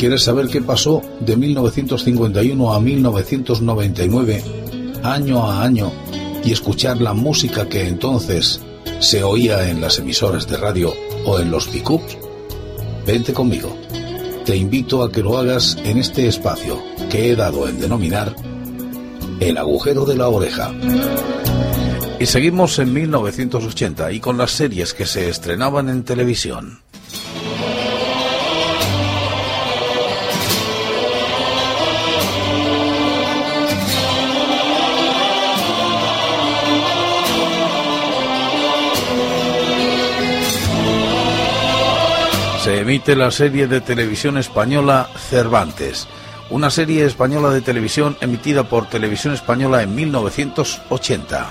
¿Quieres saber qué pasó de 1951 a 1999, año a año, y escuchar la música que entonces se oía en las emisoras de radio o en los pickups? Vente conmigo. Te invito a que lo hagas en este espacio que he dado en denominar el agujero de la oreja. Y seguimos en 1980 y con las series que se estrenaban en televisión. Emite la serie de televisión española Cervantes una serie española de televisión emitida por Televisión Española en 1980.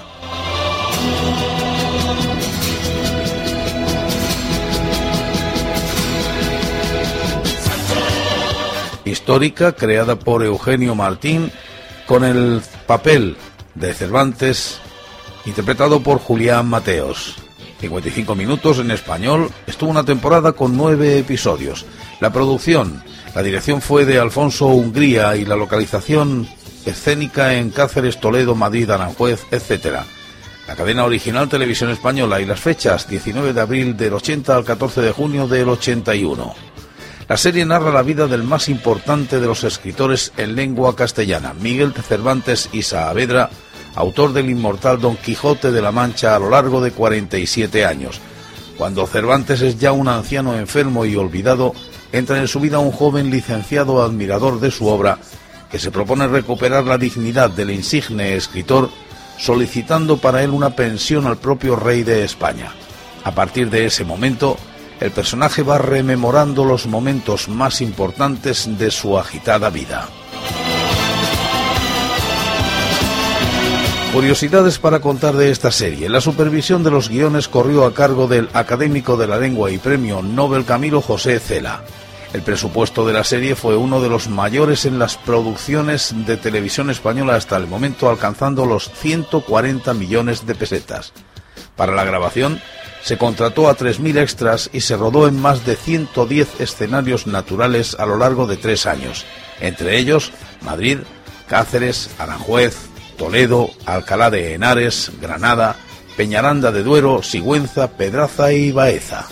Histórica, creada por Eugenio Martín, con el papel de Cervantes, interpretado por Julián Mateos. 55 minutos en español, estuvo una temporada con nueve episodios. La producción la dirección fue de Alfonso Hungría y la localización escénica en Cáceres, Toledo, Madrid, Aranjuez, etc. La cadena original Televisión Española y las fechas 19 de abril del 80 al 14 de junio del 81. La serie narra la vida del más importante de los escritores en lengua castellana, Miguel Cervantes y Saavedra, autor del inmortal Don Quijote de la Mancha a lo largo de 47 años. Cuando Cervantes es ya un anciano enfermo y olvidado, entra en su vida un joven licenciado admirador de su obra que se propone recuperar la dignidad del insigne escritor solicitando para él una pensión al propio rey de España. A partir de ese momento, el personaje va rememorando los momentos más importantes de su agitada vida. Curiosidades para contar de esta serie. La supervisión de los guiones corrió a cargo del académico de la lengua y premio Nobel Camilo José Cela. El presupuesto de la serie fue uno de los mayores en las producciones de televisión española hasta el momento, alcanzando los 140 millones de pesetas. Para la grabación se contrató a 3.000 extras y se rodó en más de 110 escenarios naturales a lo largo de tres años, entre ellos Madrid, Cáceres, Aranjuez, Toledo, Alcalá de Henares, Granada, Peñaranda de Duero, Sigüenza, Pedraza y Baeza.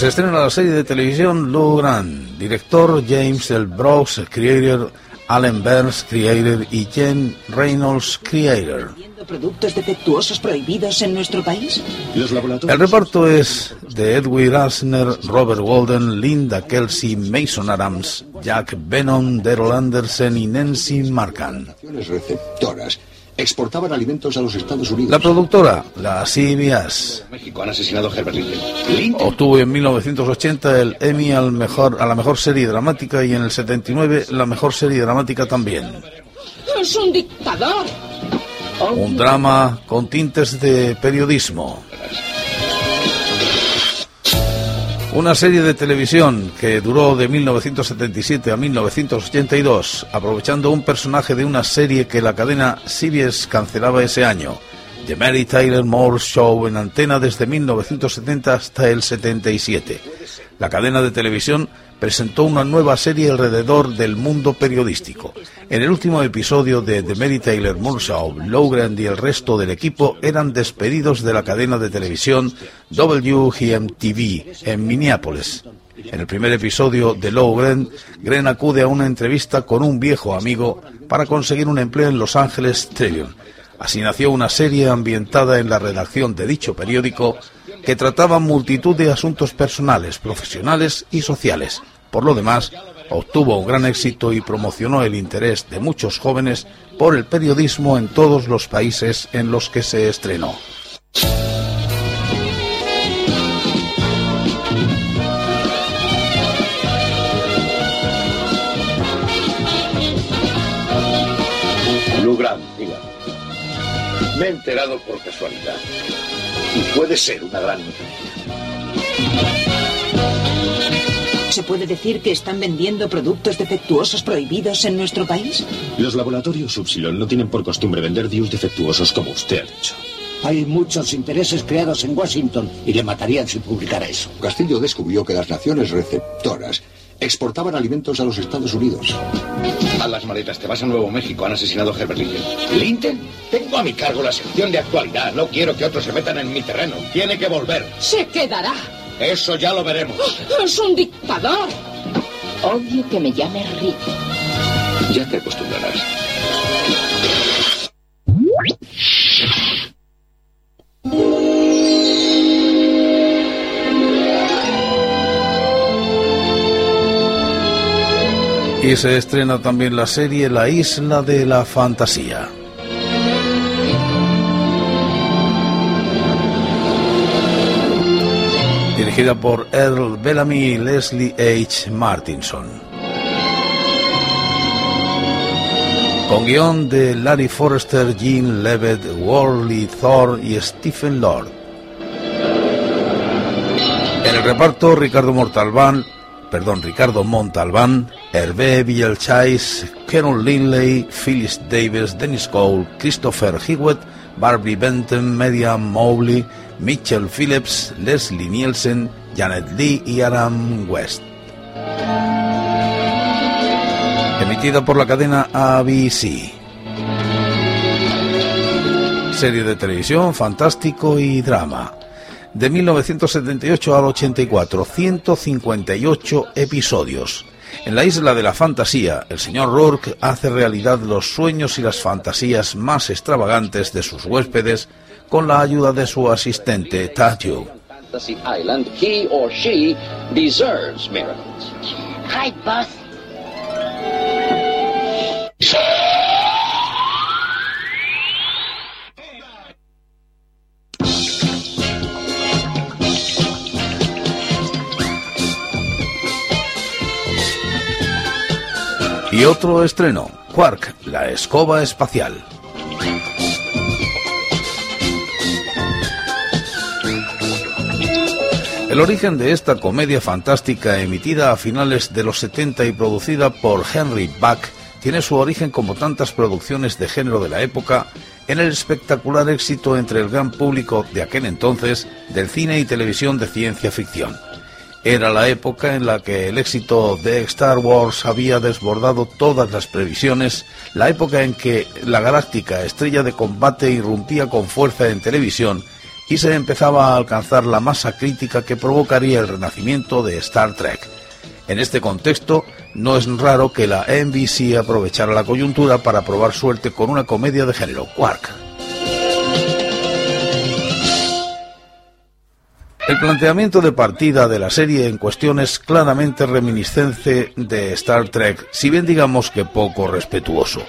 Se estrena la serie de televisión Lou Grant, director James L. Brooks, creator Alan Burns, creator y Jen Reynolds, creator. productos defectuosos prohibidos en nuestro país? El reparto es de Edwin Asner, Robert Walden, Linda Kelsey, Mason Adams, Jack Venom, Daryl Anderson y Nancy Markham. receptoras exportaban alimentos a los Estados Unidos. La productora, la CBS, México han asesinado a Herbert Obtuvo en 1980 el Emmy al mejor, a la mejor serie dramática y en el 79 la mejor serie dramática también. Es un dictador. Un drama con tintes de periodismo. Una serie de televisión que duró de 1977 a 1982, aprovechando un personaje de una serie que la cadena CBS cancelaba ese año. The Mary Tyler Moore Show en antena desde 1970 hasta el 77. La cadena de televisión presentó una nueva serie alrededor del mundo periodístico. En el último episodio de The Mary Taylor Moore Show, Lowgren y el resto del equipo eran despedidos de la cadena de televisión WGMTV en Minneapolis. En el primer episodio de Lowgren, Gren acude a una entrevista con un viejo amigo para conseguir un empleo en Los Angeles Tribune. Así nació una serie ambientada en la redacción de dicho periódico que trataba multitud de asuntos personales, profesionales y sociales. Por lo demás, obtuvo un gran éxito y promocionó el interés de muchos jóvenes por el periodismo en todos los países en los que se estrenó. Me he enterado por casualidad. Y puede ser una gran noticia. ¿Se puede decir que están vendiendo productos defectuosos prohibidos en nuestro país? Los laboratorios Upsilon no tienen por costumbre vender DIUs defectuosos como usted ha dicho. Hay muchos intereses creados en Washington y le matarían si publicara eso. Castillo descubrió que las naciones receptoras exportaban alimentos a los Estados Unidos. A las maletas, te vas a Nuevo México. Han asesinado a Herbert Lincoln. ¿Lincoln? Tengo a mi cargo la sección de actualidad. No quiero que otros se metan en mi terreno. Tiene que volver. Se quedará. Eso ya lo veremos. Es un dictador. Odio que me llame rico. Ya te acostumbrarás. Y se estrena también la serie La Isla de la Fantasía. Dirigida por Earl Bellamy y Leslie H. Martinson. Con guion de Larry Forrester, Gene Levitt, Worley Thor y Stephen Lord. En el reparto, Ricardo Mortalbán, perdón, Ricardo Montalbán, Hervé Villalchais, Carol Linley, Phyllis Davis, Dennis Cole, Christopher Hewitt, Barbie Benton, Mediam Mowley, Mitchell Phillips, Leslie Nielsen, Janet Lee y Adam West. Emitida por la cadena ABC. Serie de televisión, fantástico y drama de 1978 al 84, 158 episodios. En la isla de la fantasía, el señor Rourke hace realidad los sueños y las fantasías más extravagantes de sus huéspedes con la ayuda de su asistente. Hi, boss. Y otro estreno, Quark, la escoba espacial. El origen de esta comedia fantástica emitida a finales de los 70 y producida por Henry Buck tiene su origen como tantas producciones de género de la época en el espectacular éxito entre el gran público de aquel entonces del cine y televisión de ciencia ficción. Era la época en la que el éxito de Star Wars había desbordado todas las previsiones, la época en que la galáctica estrella de combate irrumpía con fuerza en televisión y se empezaba a alcanzar la masa crítica que provocaría el renacimiento de Star Trek. En este contexto, no es raro que la NBC aprovechara la coyuntura para probar suerte con una comedia de género, Quark. El planteamiento de partida de la serie en cuestión es claramente reminiscente de Star Trek, si bien digamos que poco respetuoso.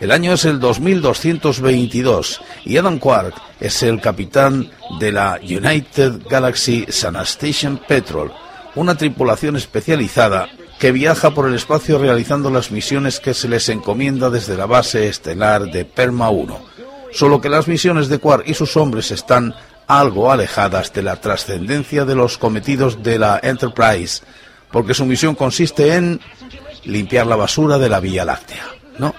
El año es el 2222 y Adam Quark es el capitán de la United Galaxy Station Petrol, una tripulación especializada que viaja por el espacio realizando las misiones que se les encomienda desde la base estelar de Perma 1. Solo que las misiones de Quark y sus hombres están algo alejadas de la trascendencia de los cometidos de la Enterprise, porque su misión consiste en limpiar la basura de la Vía Láctea. No,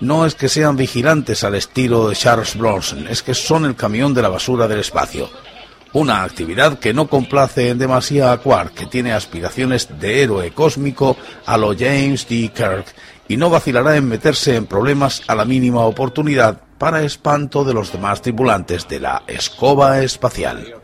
no es que sean vigilantes al estilo de Charles Bronson, es que son el camión de la basura del espacio. Una actividad que no complace en demasía a Quark, que tiene aspiraciones de héroe cósmico a lo James D. Kirk, y no vacilará en meterse en problemas a la mínima oportunidad para espanto de los demás tripulantes de la escoba espacial.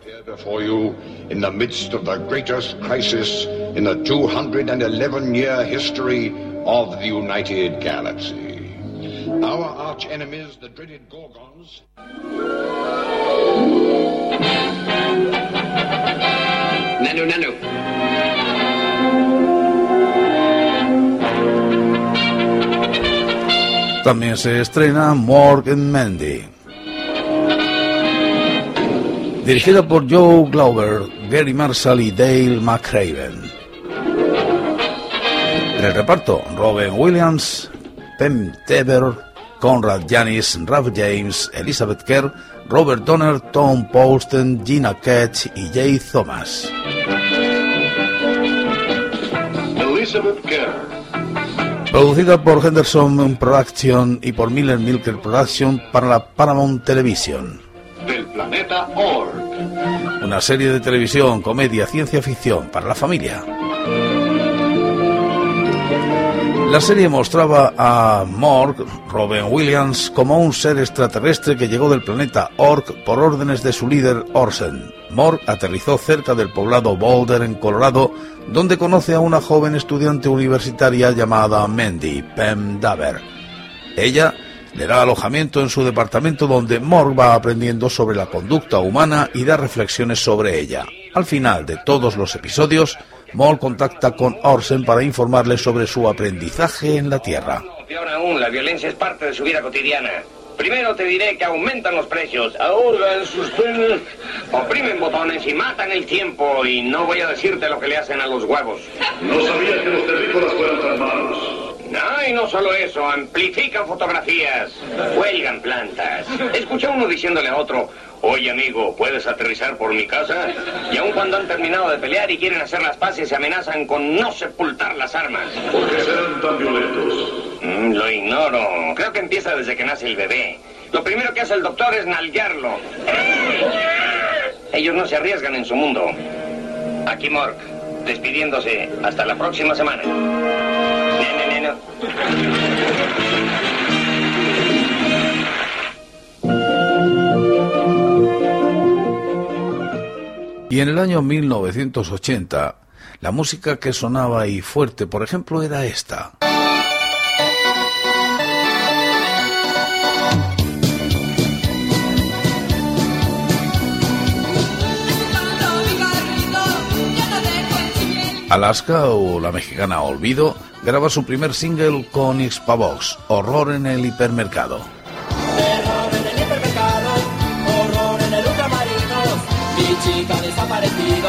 También se estrena Morgan Mandy. Dirigida por Joe Glauber, Gary Marshall y Dale McCraven. En el reparto, Robin Williams, Pam Teber, Conrad Janis, Ralph James, Elizabeth Kerr, Robert Donner, Tom Poston, Gina Ketch y Jay Thomas. Elizabeth Kerr. Producida por Henderson Production y por Miller Milker Production para la Paramount Television. Del planeta Org. Una serie de televisión, comedia, ciencia ficción para la familia. La serie mostraba a Morg, Robin Williams, como un ser extraterrestre que llegó del planeta Ork por órdenes de su líder Orsen. Morg aterrizó cerca del poblado Boulder, en Colorado, donde conoce a una joven estudiante universitaria llamada Mandy Pem Daver. Ella le da alojamiento en su departamento donde Morg va aprendiendo sobre la conducta humana y da reflexiones sobre ella. Al final de todos los episodios, Moll contacta con Orsen para informarle sobre su aprendizaje en la Tierra. Peor aún, la violencia es parte de su vida cotidiana. Primero te diré que aumentan los precios, ahorran sus penas, oprimen botones y matan el tiempo. Y no voy a decirte lo que le hacen a los huevos. No sabía que los terrícolas fueran tan malos. No, y no solo eso, amplifican fotografías, cuelgan plantas. Escuché uno diciéndole a otro, oye amigo, ¿puedes aterrizar por mi casa? Y aun cuando han terminado de pelear y quieren hacer las paces, se amenazan con no sepultar las armas. ¿Por qué serán tan violentos? Mm, lo ignoro. Creo que empieza desde que nace el bebé. Lo primero que hace el doctor es nalguearlo. Ellos no se arriesgan en su mundo. Aquí Mork, despidiéndose. Hasta la próxima semana. Y en el año 1980, la música que sonaba y fuerte, por ejemplo, era esta. Alaska o la mexicana Olvido graba su primer single con Xpavox, Horror en el hipermercado. Terror en el hipermercado, horror en el ultramarinos, mi chica desaparecido.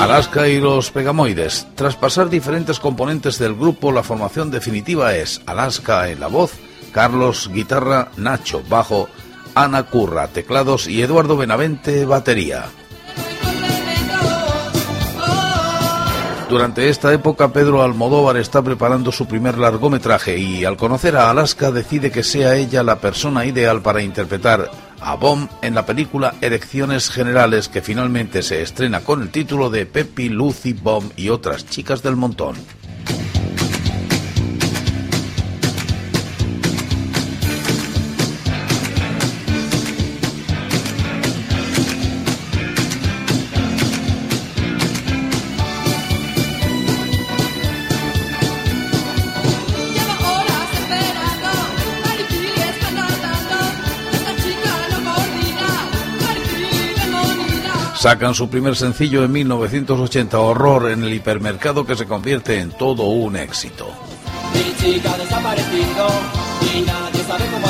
Alaska y los Pegamoides. Tras pasar diferentes componentes del grupo, la formación definitiva es Alaska en la voz, Carlos guitarra, Nacho bajo, Ana Curra teclados y Eduardo Benavente batería. Durante esta época Pedro Almodóvar está preparando su primer largometraje y al conocer a Alaska decide que sea ella la persona ideal para interpretar a Bomb en la película Elecciones Generales que finalmente se estrena con el título de Pepi, Lucy, Bomb y otras chicas del montón. Sacan su primer sencillo en 1980, Horror en el hipermercado que se convierte en todo un éxito. Mi chica desaparecido y nadie sabe cómo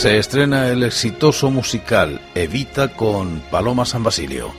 Se estrena el exitoso musical Evita con Paloma San Basilio.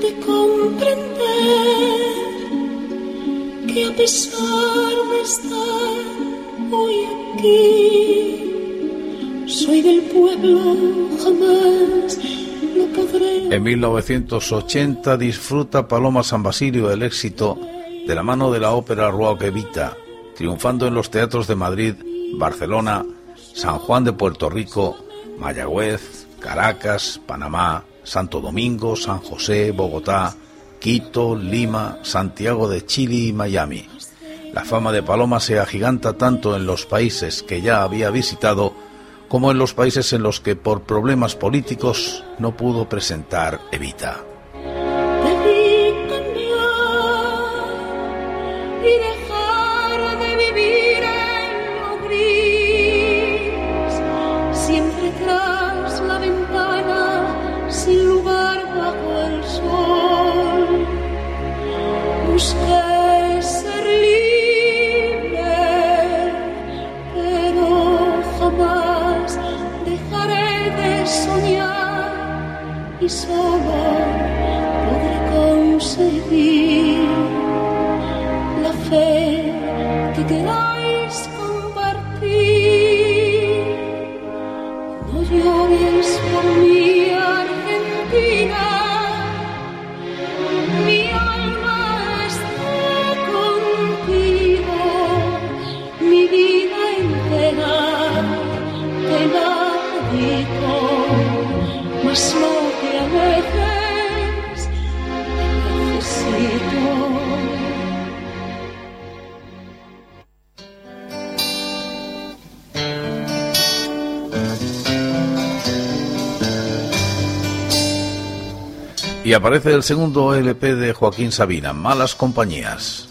De comprender que a pesar de estar hoy aquí, soy del pueblo, jamás lo podré. En 1980 disfruta Paloma San Basilio el éxito de la mano de la ópera Roque Vita, triunfando en los teatros de Madrid, Barcelona, San Juan de Puerto Rico, Mayagüez, Caracas, Panamá, Santo Domingo, San José, Bogotá, Quito, Lima, Santiago de Chile y Miami. La fama de Paloma se agiganta tanto en los países que ya había visitado como en los países en los que por problemas políticos no pudo presentar Evita. so Y aparece el segundo LP de Joaquín Sabina, Malas Compañías.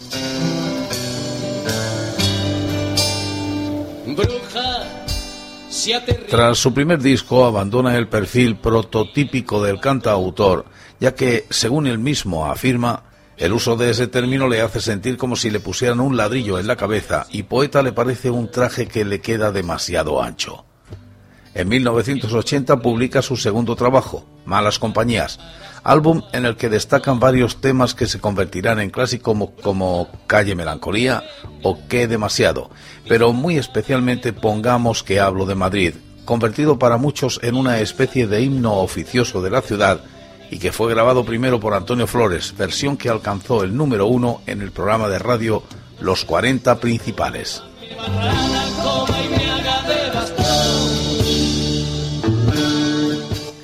Tras su primer disco abandona el perfil prototípico del cantautor, ya que, según él mismo afirma, el uso de ese término le hace sentir como si le pusieran un ladrillo en la cabeza y poeta le parece un traje que le queda demasiado ancho. En 1980 publica su segundo trabajo, Malas Compañías, álbum en el que destacan varios temas que se convertirán en clásicos como, como Calle Melancolía o Qué Demasiado, pero muy especialmente Pongamos que hablo de Madrid, convertido para muchos en una especie de himno oficioso de la ciudad y que fue grabado primero por Antonio Flores, versión que alcanzó el número uno en el programa de radio Los 40 Principales.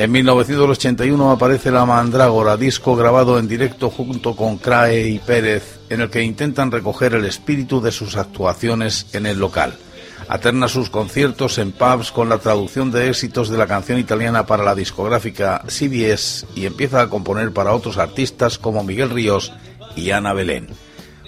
En 1981 aparece La Mandrágora, disco grabado en directo junto con Crae y Pérez, en el que intentan recoger el espíritu de sus actuaciones en el local. Alterna sus conciertos en pubs con la traducción de éxitos de la canción italiana para la discográfica CBS y empieza a componer para otros artistas como Miguel Ríos y Ana Belén.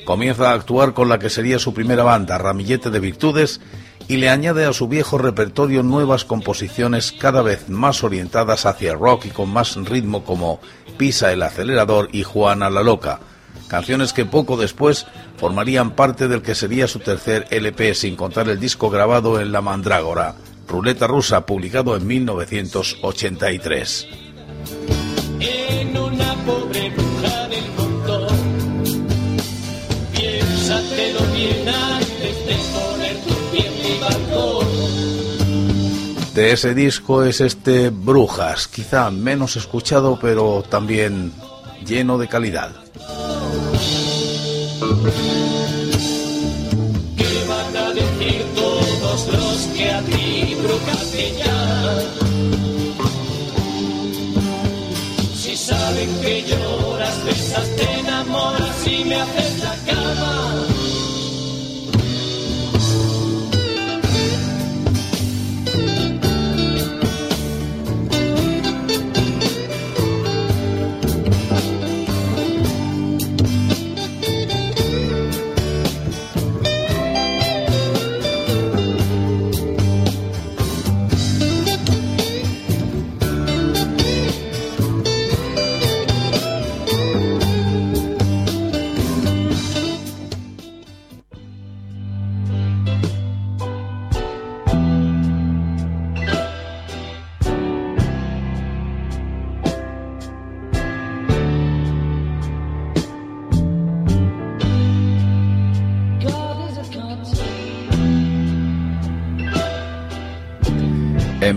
Comienza a actuar con la que sería su primera banda, Ramillete de Virtudes, y le añade a su viejo repertorio nuevas composiciones cada vez más orientadas hacia rock y con más ritmo como Pisa el acelerador y Juana la loca, canciones que poco después formarían parte del que sería su tercer LP sin contar el disco grabado en La Mandrágora, Ruleta Rusa, publicado en 1983. Ese disco es este Brujas, quizá menos escuchado pero también lleno de calidad.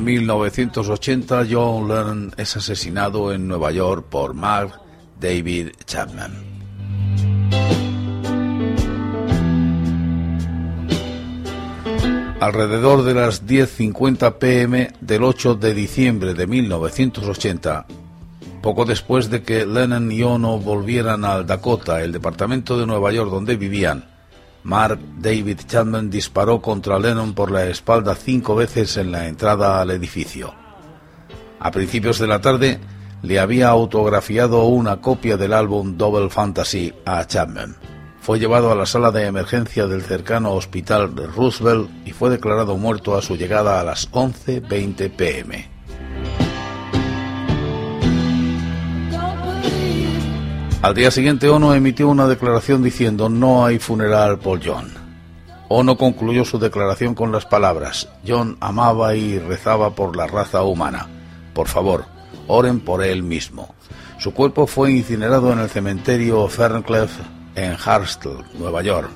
1980, John Lennon es asesinado en Nueva York por Mark David Chapman. Alrededor de las 10.50 pm del 8 de diciembre de 1980, poco después de que Lennon y Ono volvieran al Dakota, el departamento de Nueva York donde vivían, Mark David Chapman disparó contra Lennon por la espalda cinco veces en la entrada al edificio. A principios de la tarde le había autografiado una copia del álbum Double Fantasy a Chapman. Fue llevado a la sala de emergencia del cercano hospital Roosevelt y fue declarado muerto a su llegada a las 11.20 pm. Al día siguiente, Ono emitió una declaración diciendo no hay funeral por John. Ono concluyó su declaración con las palabras John amaba y rezaba por la raza humana. Por favor, oren por él mismo. Su cuerpo fue incinerado en el cementerio Ferncliff en Hartselle, Nueva York.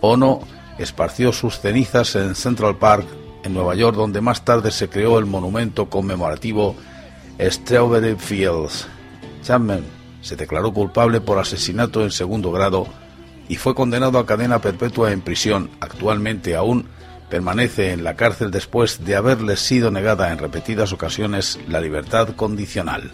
Ono esparció sus cenizas en Central Park, en Nueva York, donde más tarde se creó el monumento conmemorativo Strawberry Fields. Chapman se declaró culpable por asesinato en segundo grado y fue condenado a cadena perpetua en prisión. Actualmente aún permanece en la cárcel después de haberle sido negada en repetidas ocasiones la libertad condicional.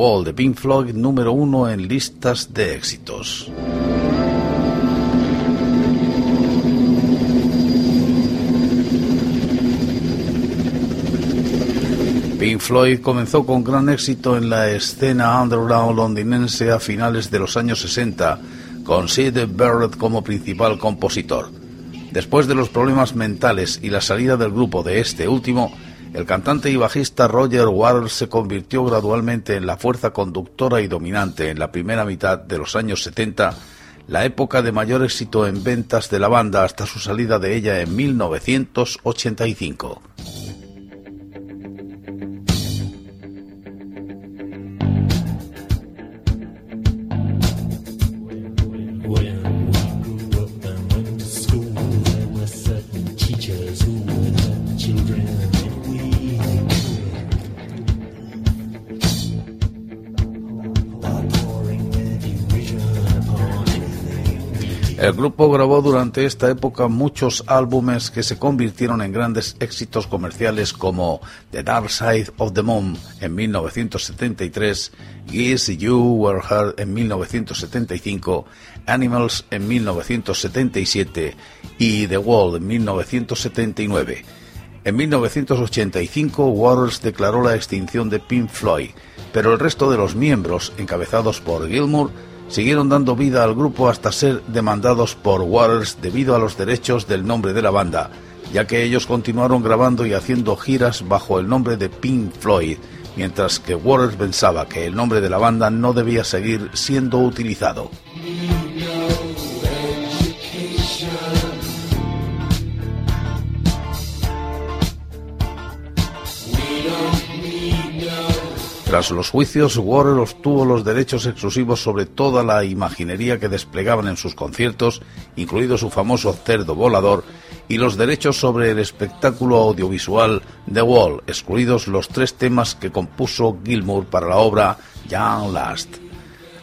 Wall de Pink Floyd número uno en listas de éxitos. Pink Floyd comenzó con gran éxito en la escena underground londinense a finales de los años 60, con Sid Barrett como principal compositor. Después de los problemas mentales y la salida del grupo de este último, el cantante y bajista Roger Waters se convirtió gradualmente en la fuerza conductora y dominante en la primera mitad de los años 70, la época de mayor éxito en ventas de la banda hasta su salida de ella en 1985. Grupo grabó durante esta época muchos álbumes que se convirtieron en grandes éxitos comerciales como The Dark Side of the Moon en 1973, Guess You Were Heard en 1975, Animals en 1977 y The Wall en 1979. En 1985, Waters declaró la extinción de Pink Floyd, pero el resto de los miembros, encabezados por Gilmour, siguieron dando vida al grupo hasta ser demandados por Waters debido a los derechos del nombre de la banda, ya que ellos continuaron grabando y haciendo giras bajo el nombre de Pink Floyd, mientras que Waters pensaba que el nombre de la banda no debía seguir siendo utilizado. Tras los juicios, Warner obtuvo los derechos exclusivos sobre toda la imaginería que desplegaban en sus conciertos, incluido su famoso cerdo volador, y los derechos sobre el espectáculo audiovisual The Wall, excluidos los tres temas que compuso Gilmour para la obra Young Last,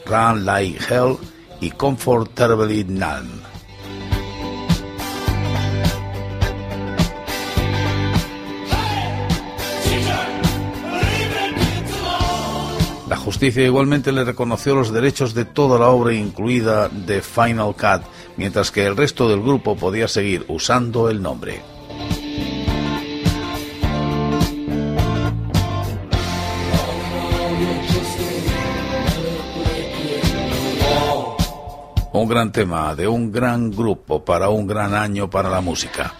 Run Like Hell y Comfort Terribly Numb. Justicia igualmente le reconoció los derechos de toda la obra incluida The Final Cut, mientras que el resto del grupo podía seguir usando el nombre. Un gran tema de un gran grupo para un gran año para la música.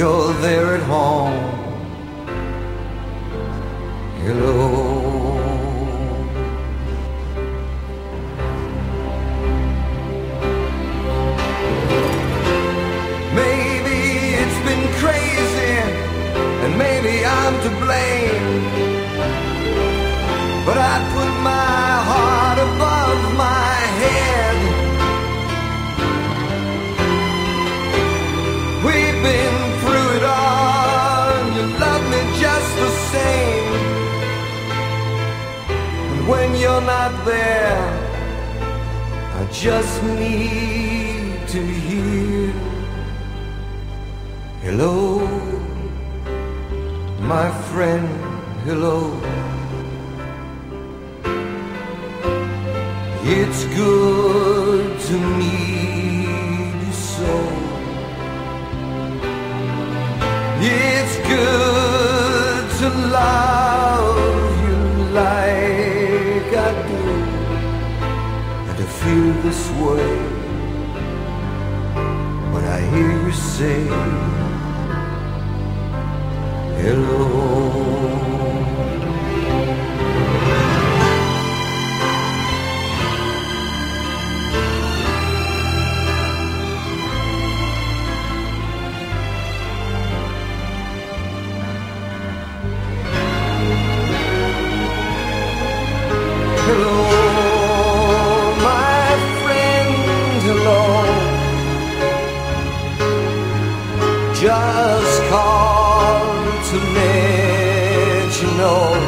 you're there at home. just need to hear. Hello, my friend, hello. It's good to meet you so. It's good to lie this way when I hear you say hello. Hello. know.